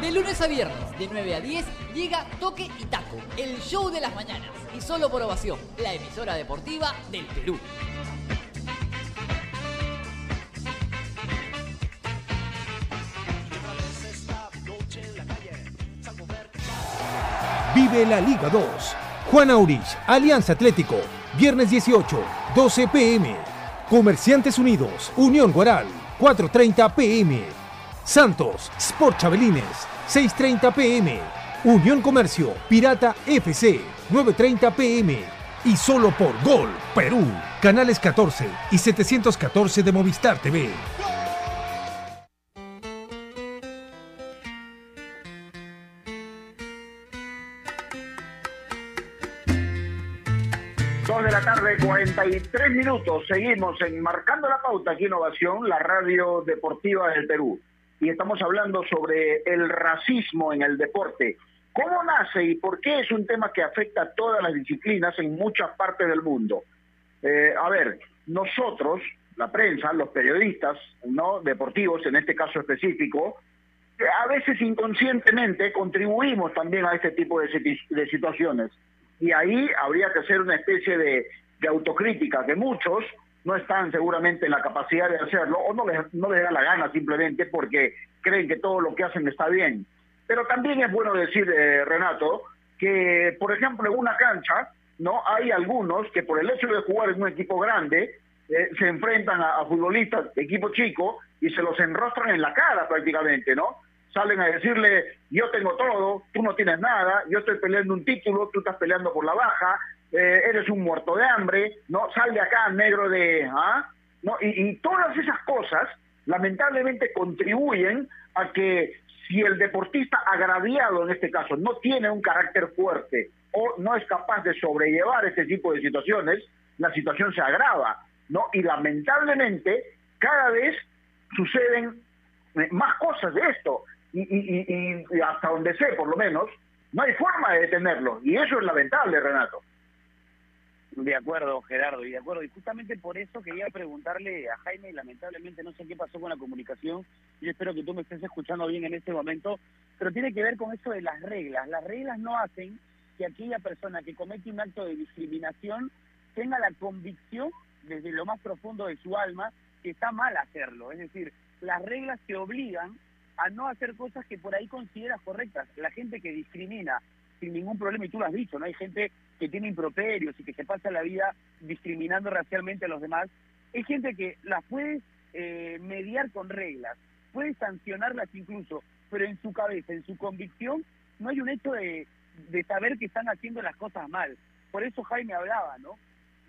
De lunes a viernes, de 9 a 10, llega Toque y Taco, el show de las mañanas. Y solo por ovación, la emisora deportiva del Perú. Vive la Liga 2. Juan Aurich, Alianza Atlético, viernes 18, 12 pm. Comerciantes Unidos, Unión Guaral, 4.30 pm. Santos, Sport Chabelines, 6.30 pm. Unión Comercio, Pirata FC, 9.30 pm. Y solo por Gol, Perú, canales 14 y 714 de Movistar TV. De la tarde, 43 minutos. Seguimos en Marcando la Pauta aquí Innovación, la radio deportiva del Perú. Y estamos hablando sobre el racismo en el deporte. ¿Cómo nace y por qué es un tema que afecta a todas las disciplinas en muchas partes del mundo? Eh, a ver, nosotros, la prensa, los periodistas no deportivos en este caso específico, eh, a veces inconscientemente contribuimos también a este tipo de, situ- de situaciones. Y ahí habría que hacer una especie de, de autocrítica, que muchos no están seguramente en la capacidad de hacerlo o no les, no les da la gana simplemente porque creen que todo lo que hacen está bien. Pero también es bueno decir, eh, Renato, que por ejemplo en una cancha no hay algunos que por el hecho de jugar en un equipo grande eh, se enfrentan a, a futbolistas de equipo chico y se los enrostran en la cara prácticamente, ¿no? Salen a decirle, yo tengo todo, tú no tienes nada, yo estoy peleando un título, tú estás peleando por la baja, eh, eres un muerto de hambre, ¿no? Sal de acá, negro de... ¿ah? ¿No? Y, y todas esas cosas lamentablemente contribuyen a que si el deportista agraviado en este caso no tiene un carácter fuerte o no es capaz de sobrellevar este tipo de situaciones, la situación se agrava, ¿no? Y lamentablemente cada vez suceden eh, más cosas de esto. y, y, y, y hasta donde sé, por lo menos, no hay forma de detenerlo. Y eso es lamentable, Renato. De acuerdo, Gerardo, y de acuerdo. Y justamente por eso quería preguntarle a Jaime, y lamentablemente no sé qué pasó con la comunicación, yo espero que tú me estés escuchando bien en este momento, pero tiene que ver con eso de las reglas. Las reglas no hacen que aquella persona que comete un acto de discriminación tenga la convicción desde lo más profundo de su alma que está mal hacerlo. Es decir, las reglas te obligan a no hacer cosas que por ahí consideras correctas. La gente que discrimina sin ningún problema, y tú lo has dicho, ¿no? Hay gente que tiene improperios y que se pasa la vida discriminando racialmente a los demás. Hay gente que las puedes eh, mediar con reglas, puedes sancionarlas incluso, pero en su cabeza, en su convicción, no hay un hecho de, de saber que están haciendo las cosas mal. Por eso Jaime hablaba, ¿no?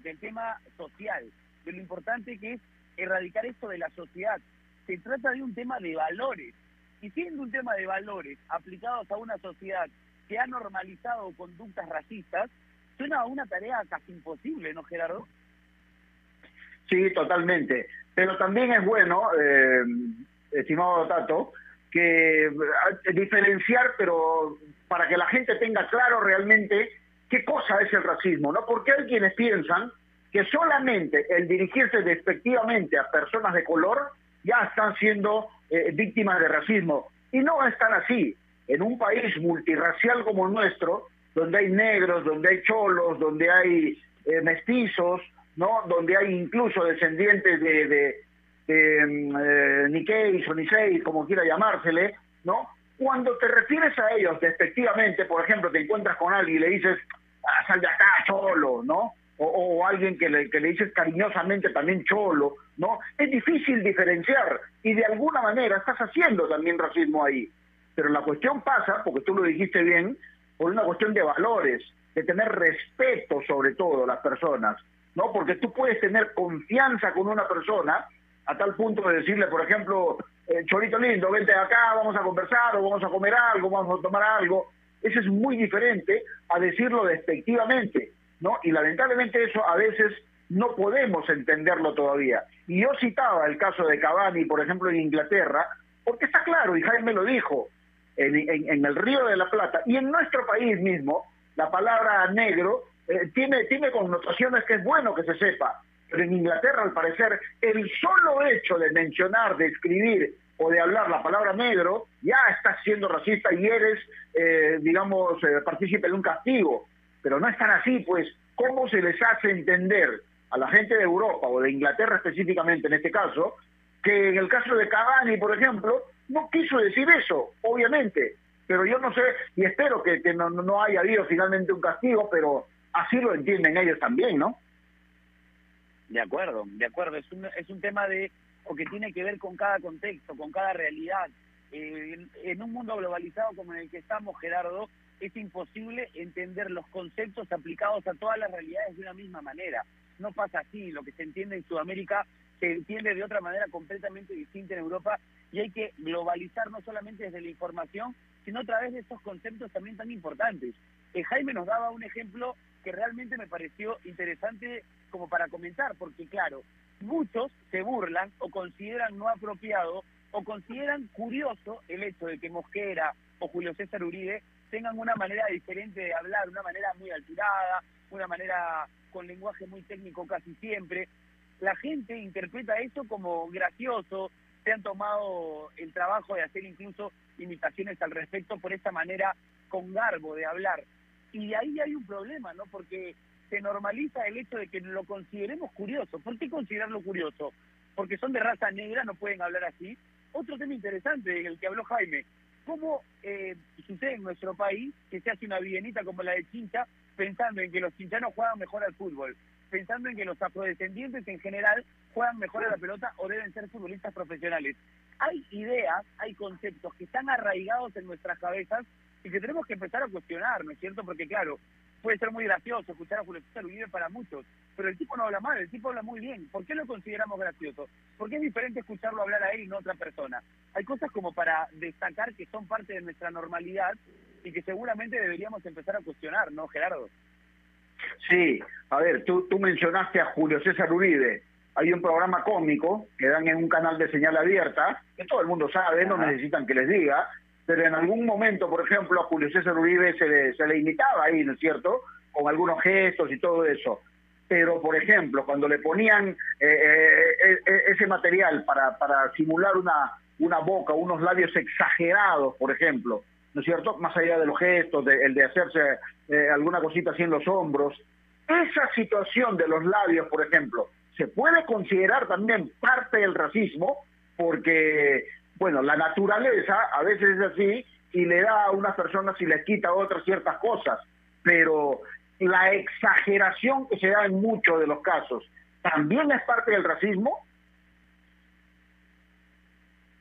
Del tema social, de lo importante que es erradicar esto de la sociedad. Se trata de un tema de valores. Y siendo un tema de valores aplicados a una sociedad que ha normalizado conductas racistas, suena una tarea casi imposible, ¿no, Gerardo? Sí, totalmente. Pero también es bueno, eh, estimado Tato, que eh, diferenciar, pero para que la gente tenga claro realmente qué cosa es el racismo, ¿no? Porque hay quienes piensan que solamente el dirigirse despectivamente a personas de color ya están siendo eh, víctimas de racismo. Y no están así. En un país multirracial como el nuestro, donde hay negros, donde hay cholos, donde hay eh, mestizos, ¿no? Donde hay incluso descendientes de, de, de mm, eh, Nikkei o Nisei, como quiera llamársele, ¿no? Cuando te refieres a ellos despectivamente, por ejemplo, te encuentras con alguien y le dices, ah, sal de acá, cholo, ¿no? O, o alguien que le, que le dices cariñosamente también cholo, ¿no? Es difícil diferenciar y de alguna manera estás haciendo también racismo ahí. Pero la cuestión pasa, porque tú lo dijiste bien, por una cuestión de valores, de tener respeto sobre todo a las personas, ¿no? Porque tú puedes tener confianza con una persona a tal punto de decirle, por ejemplo, eh, Chorito lindo, vente acá, vamos a conversar, o vamos a comer algo, vamos a tomar algo. Eso es muy diferente a decirlo despectivamente, ¿no? Y lamentablemente eso a veces no podemos entenderlo todavía. Y yo citaba el caso de Cavani, por ejemplo, en Inglaterra, porque está claro, y Jaime lo dijo, en, el Río de la Plata y en nuestro país mismo, la palabra negro eh, tiene, tiene connotaciones que es bueno que se sepa, pero en Inglaterra al parecer el solo hecho de mencionar, de escribir o de hablar la palabra negro ya estás siendo racista y eres, eh, digamos, eh, partícipe de un castigo. Pero no es tan así, pues, ¿cómo se les hace entender a la gente de Europa o de Inglaterra específicamente en este caso, que en el caso de Cavani, por ejemplo, no quiso decir eso, obviamente, pero yo no sé, y espero que, no, no haya habido finalmente un castigo, pero así lo entienden ellos también, ¿no? De acuerdo, de acuerdo. Es un, es un tema de, o que tiene que ver con cada contexto, con cada realidad. Eh, en, en un mundo globalizado como en el que estamos, Gerardo, es imposible entender los conceptos aplicados a todas las realidades de una misma manera. No pasa así, lo que se entiende en Sudamérica se entiende de otra manera completamente distinta en Europa y hay que globalizar no solamente desde la información, sino a través de estos conceptos también tan importantes. Eh, Jaime nos daba un ejemplo que realmente me pareció interesante como para comentar, porque claro, muchos se burlan o consideran no apropiado o consideran curioso el hecho de que Mosquera o Julio César Uribe tengan una manera diferente de hablar, una manera muy alturada, una manera con lenguaje muy técnico casi siempre. La gente interpreta esto como gracioso, se han tomado el trabajo de hacer incluso imitaciones al respecto por esta manera con garbo de hablar. Y ahí hay un problema, ¿no? Porque se normaliza el hecho de que lo consideremos curioso. ¿Por qué considerarlo curioso? Porque son de raza negra, no pueden hablar así. Otro tema interesante, el que habló Jaime, cómo eh, sucede en nuestro país que se hace una bienita como la de Chincha pensando en que los chinchanos juegan mejor al fútbol, pensando en que los afrodescendientes en general juegan mejor a la pelota o deben ser futbolistas profesionales. Hay ideas, hay conceptos que están arraigados en nuestras cabezas y que tenemos que empezar a cuestionar, ¿no es cierto? Porque claro, puede ser muy gracioso escuchar a Julio César Uribe para muchos, pero el tipo no habla mal, el tipo habla muy bien. ¿Por qué lo consideramos gracioso? Porque es diferente escucharlo hablar a él y no a otra persona. Hay cosas como para destacar que son parte de nuestra normalidad y que seguramente deberíamos empezar a cuestionar, ¿no, Gerardo? Sí, a ver, tú, tú mencionaste a Julio César Uribe. Hay un programa cómico que dan en un canal de señal abierta, que todo el mundo sabe, no necesitan que les diga, pero en algún momento, por ejemplo, a Julio César Uribe se le, se le imitaba ahí, ¿no es cierto?, con algunos gestos y todo eso. Pero, por ejemplo, cuando le ponían eh, eh, eh, ese material para, para simular una, una boca, unos labios exagerados, por ejemplo, ¿no es cierto?, más allá de los gestos, de, el de hacerse eh, alguna cosita así en los hombros, esa situación de los labios, por ejemplo, se puede considerar también parte del racismo porque, bueno, la naturaleza a veces es así y le da a unas personas y les quita a otras ciertas cosas, pero la exageración que se da en muchos de los casos también es parte del racismo.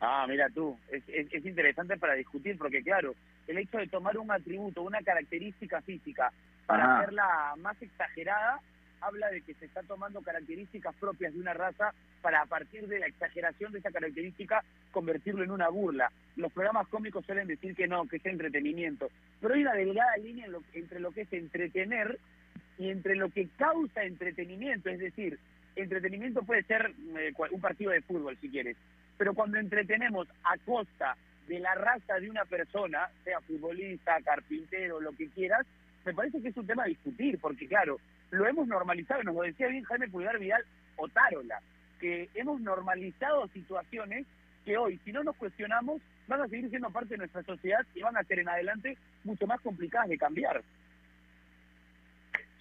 Ah, mira tú, es, es, es interesante para discutir porque claro, el hecho de tomar un atributo, una característica física para Ajá. hacerla más exagerada, habla de que se está tomando características propias de una raza para a partir de la exageración de esa característica convertirlo en una burla. Los programas cómicos suelen decir que no, que es entretenimiento, pero hay una delgada línea en lo- entre lo que es entretener y entre lo que causa entretenimiento, es decir, entretenimiento puede ser eh, un partido de fútbol si quieres, pero cuando entretenemos a costa de la raza de una persona, sea futbolista, carpintero, lo que quieras, me parece que es un tema a discutir, porque claro, lo hemos normalizado, nos lo decía bien Jaime Pulgar Vidal o Tarola, que hemos normalizado situaciones que hoy, si no nos cuestionamos, van a seguir siendo parte de nuestra sociedad y van a ser en adelante mucho más complicadas de cambiar.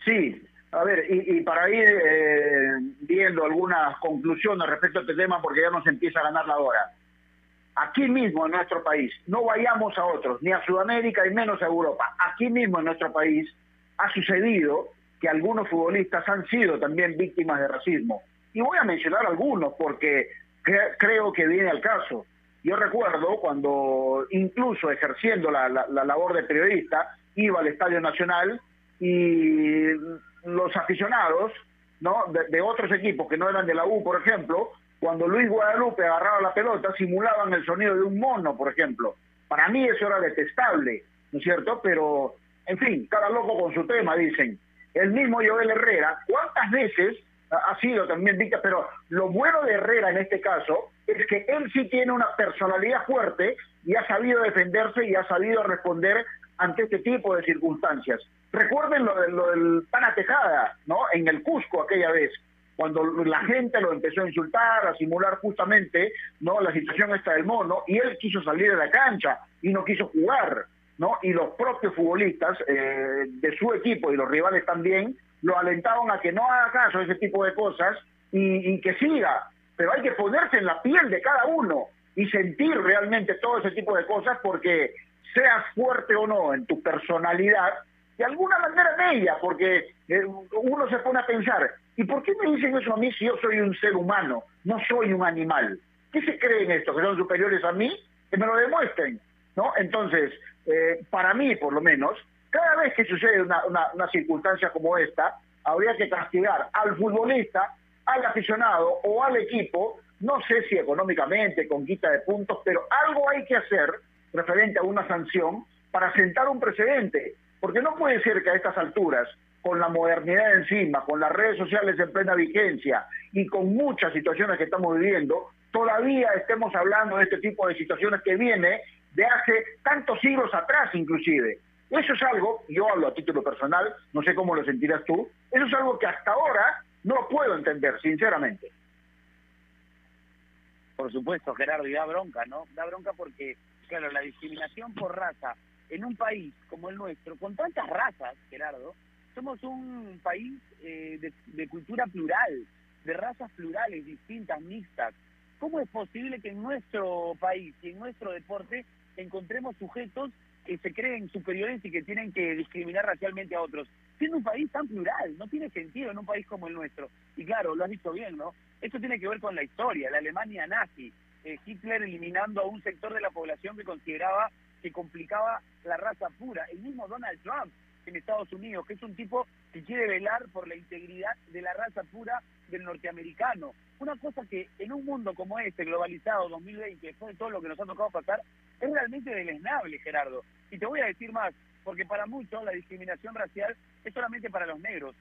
Sí, a ver, y, y para ir eh, viendo algunas conclusiones respecto a este tema, porque ya nos empieza a ganar la hora. Aquí mismo en nuestro país, no vayamos a otros, ni a Sudamérica y menos a Europa. Aquí mismo en nuestro país ha sucedido que algunos futbolistas han sido también víctimas de racismo. Y voy a mencionar algunos porque cre- creo que viene al caso. Yo recuerdo cuando, incluso ejerciendo la labor de periodista, iba al Estadio Nacional y los aficionados ¿no? de, otros equipos que no eran de la U, por ejemplo, cuando Luis Guadalupe agarraba la pelota, simulaban el sonido de un mono, por ejemplo. Para mí eso era detestable, ¿no es cierto? Pero, en fin, cada loco con su tema, dicen. El mismo Joel Herrera, ¿cuántas veces ha sido también víctima? Pero lo bueno de Herrera en este caso es que él sí tiene una personalidad fuerte y ha sabido defenderse y ha sabido responder ante este tipo de circunstancias. Recuerden lo, de- lo del Pana Tejada, ¿no? En el Cusco aquella vez, cuando la gente lo empezó a insultar, a simular justamente, ¿no? La situación esta del mono, y él quiso salir de la cancha y no quiso jugar, ¿no? Y los propios futbolistas eh, de su equipo y los rivales también lo alentaban a que no haga caso a ese tipo de cosas y, y que siga. Pero hay que ponerse en la piel de cada uno y sentir realmente todo ese tipo de cosas porque seas fuerte o no en tu personalidad, de alguna manera en ella, porque eh, uno se pone a pensar, ¿y por qué me dicen eso a mí si yo soy un ser humano, no soy un animal? ¿Qué se creen estos que son superiores a mí? Que me lo demuestren, ¿no? Entonces, eh, para mí, por lo menos, cada vez que sucede una, una, una circunstancia como esta, habría que castigar al futbolista, al aficionado o al equipo, no sé si económicamente, con quita de puntos, pero algo hay que hacer referente a una sanción para sentar un precedente, porque no puede ser que a estas alturas, con la modernidad encima, con las redes sociales en plena vigencia y con muchas situaciones que estamos viviendo, todavía estemos hablando de este tipo de situaciones que viene de hace tantos siglos atrás inclusive. Eso es algo, yo hablo a título personal, no sé cómo lo sentirás tú, eso es algo que hasta ahora no puedo entender, sinceramente. Por supuesto, Gerardo, y da bronca, ¿no? Da bronca porque, claro, la discriminación por raza en un país como el nuestro, con tantas razas, Gerardo, somos un país eh, de, cultura plural, de razas plurales, distintas, mixtas. ¿Cómo es posible que en nuestro país y en nuestro deporte encontremos sujetos que se creen superiores y que tienen que discriminar racialmente a otros? Siendo un país tan plural, no tiene sentido en un país como el nuestro. Y claro, lo has dicho bien, ¿no? Esto tiene que ver con la historia, la Alemania nazi, eh, Hitler eliminando a un sector de la población que consideraba que complicaba la raza pura. El mismo Donald Trump en Estados Unidos, que es un tipo que quiere velar por la integridad de la raza pura del norteamericano. Una cosa que en un mundo como este, globalizado, 2020, después de todo lo que nos ha tocado pasar, es realmente deleznable, Gerardo. Y te voy a decir más, porque para muchos la discriminación racial es solamente para los negros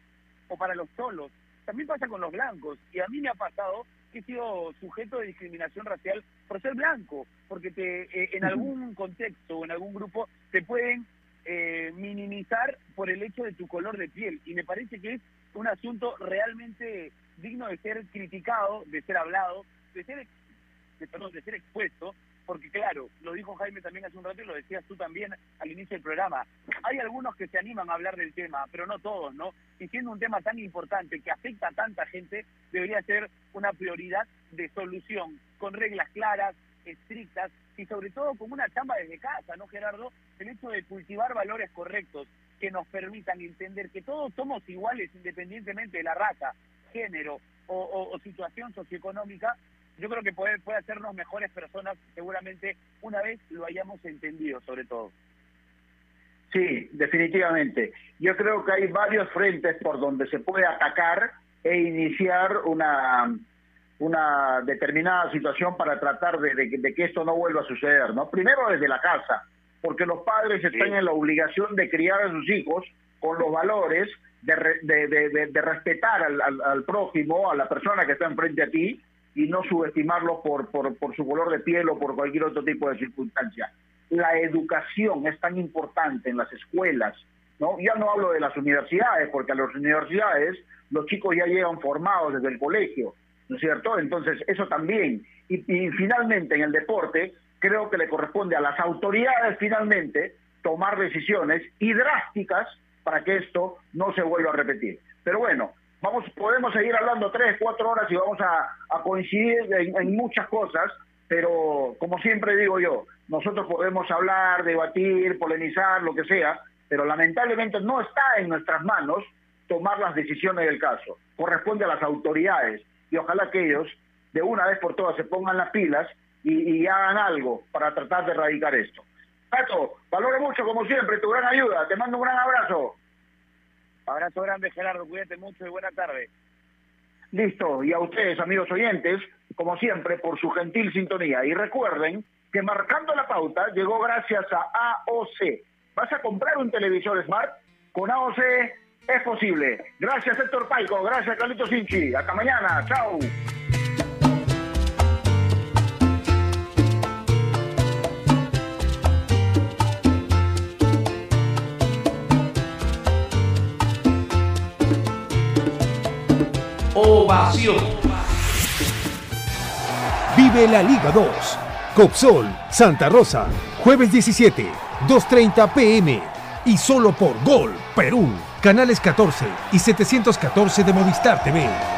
o para los solos. También pasa con los blancos. Y a mí me ha pasado que que he sido sujeto de discriminación racial por ser blanco, porque te, eh, en algún contexto o en algún grupo te pueden eh, minimizar por el hecho de tu color de piel. Y me parece que es un asunto realmente digno de ser criticado, de ser hablado, de ser, de, perdón, de ser expuesto, porque claro, lo dijo Jaime también hace un rato y lo decías tú también al inicio del programa, hay algunos que se animan a hablar del tema, pero no todos, ¿no? Y siendo un tema tan importante que afecta a tanta gente, debería ser una prioridad de solución, con reglas claras, estrictas y sobre todo con una chamba desde casa, ¿no, Gerardo? El hecho de cultivar valores correctos que nos permitan entender que todos somos iguales independientemente de la raza, género o, situación socioeconómica, yo creo que puede, puede hacernos mejores personas seguramente una vez lo hayamos entendido sobre todo. Sí, definitivamente. Yo creo que hay varios frentes por donde se puede atacar e iniciar una, una determinada situación para tratar de, de, que esto no vuelva a suceder, ¿no? Primero desde la casa, porque los padres están en la obligación de criar a sus hijos con los valores de, de, de respetar al, al, al, prójimo, a la persona que está enfrente a ti, y no subestimarlo por, por, por su color de piel o por cualquier otro tipo de circunstancia. La educación es tan importante en las escuelas, ¿no? Ya no hablo de las universidades, porque a las universidades los chicos ya llegan formados desde el colegio, ¿no es cierto? Entonces, eso también. Y, finalmente, en el deporte, creo que le corresponde a las autoridades, finalmente, tomar decisiones y drásticas para que esto no se vuelva a repetir. Pero bueno, vamos, podemos seguir hablando tres, cuatro horas y vamos a, coincidir en, muchas cosas, pero como siempre digo yo, nosotros podemos hablar, debatir, polemizar, lo que sea, pero lamentablemente no está en nuestras manos tomar las decisiones del caso. Corresponde a las autoridades y ojalá que ellos de una vez por todas se pongan las pilas y, y hagan algo para tratar de erradicar esto. Pato, valoro mucho como siempre tu gran ayuda, te mando un gran abrazo. Abrazo grande, Gerardo. Cuídate mucho y buena tarde. Listo. Y a ustedes, amigos oyentes, como siempre, por su gentil sintonía. Y recuerden que marcando la pauta llegó gracias a AOC. ¿Vas a comprar un televisor Smart? Con AOC es posible. Gracias, Héctor Paico. Gracias, Carlito Sinchi. Hasta mañana. Chao. Ovación. Vive la Liga 2. Copsol, Santa Rosa, jueves 17, 2.30 pm. Y solo por Gol, Perú. Canales 14 y 714 de Movistar TV.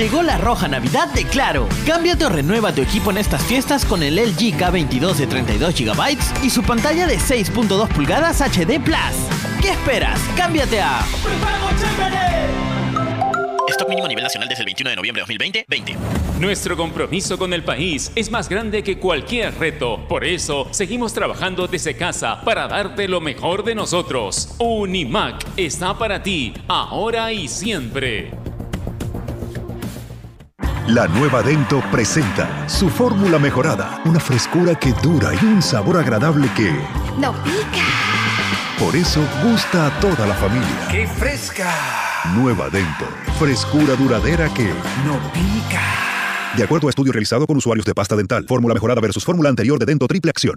Llegó la roja Navidad de Claro. Cámbiate o renueva tu equipo en estas fiestas con el LG K22 de 32 GB y su pantalla de 6.2 pulgadas HD Plus. ¿Qué esperas? Cámbiate a Stock mínimo a nivel nacional desde el 21 de noviembre de 2020, 20. Nuestro compromiso con el país es más grande que cualquier reto. Por eso, seguimos trabajando desde casa para darte lo mejor de nosotros. Unimac está para ti, ahora y siempre. La nueva Dento presenta su fórmula mejorada, una frescura que dura y un sabor agradable que ¡No pica! por eso gusta a toda la familia. ¡Qué fresca! Nueva Dento, frescura duradera que ¡No pica! De acuerdo a estudio realizado con usuarios de pasta dental, fórmula mejorada versus fórmula anterior de Dento Triple Acción.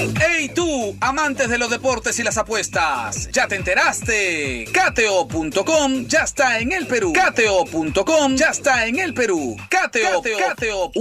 ¡Hey tú, amantes de los deportes y las apuestas! ¿Ya te enteraste? Cateo.com ya está en el Perú. Cateo.com ya está en el Perú. Cateo.